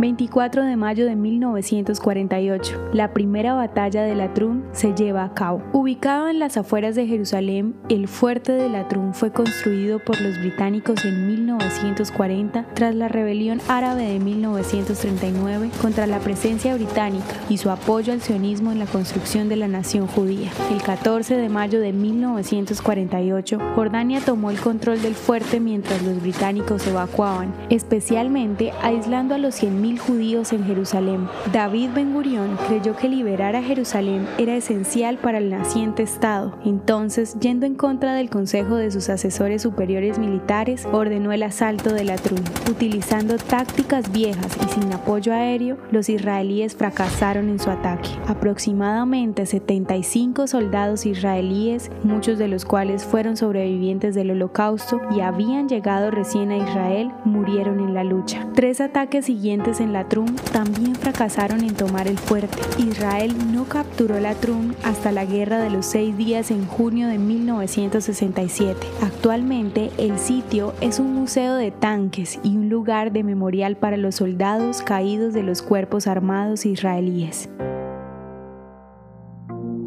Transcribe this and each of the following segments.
24 de mayo de 1948. La primera batalla de Latrun se lleva a cabo. Ubicado en las afueras de Jerusalén, el fuerte de Latrun fue construido por los británicos en 1940 tras la rebelión árabe de 1939 contra la presencia británica y su apoyo al sionismo en la construcción de la nación judía. El 14 de mayo de 1948, Jordania tomó el control del fuerte mientras los británicos evacuaban, especialmente aislando a los 100.000 judíos en Jerusalén. David Ben Gurion creyó que liberar a Jerusalén era esencial para el naciente Estado. Entonces, yendo en contra del consejo de sus asesores superiores militares, ordenó el asalto de la Trun. Utilizando tácticas viejas y sin apoyo aéreo, los israelíes fracasaron en su ataque. Aproximadamente 75 soldados israelíes, muchos de los cuales fueron sobrevivientes del holocausto y habían llegado recién a Israel, murieron en la lucha. Tres ataques siguientes en la Trum también fracasaron en tomar el fuerte. Israel no capturó la Trum hasta la Guerra de los Seis Días en junio de 1967. Actualmente el sitio es un museo de tanques y un lugar de memorial para los soldados caídos de los cuerpos armados israelíes.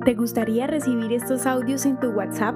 ¿Te gustaría recibir estos audios en tu WhatsApp?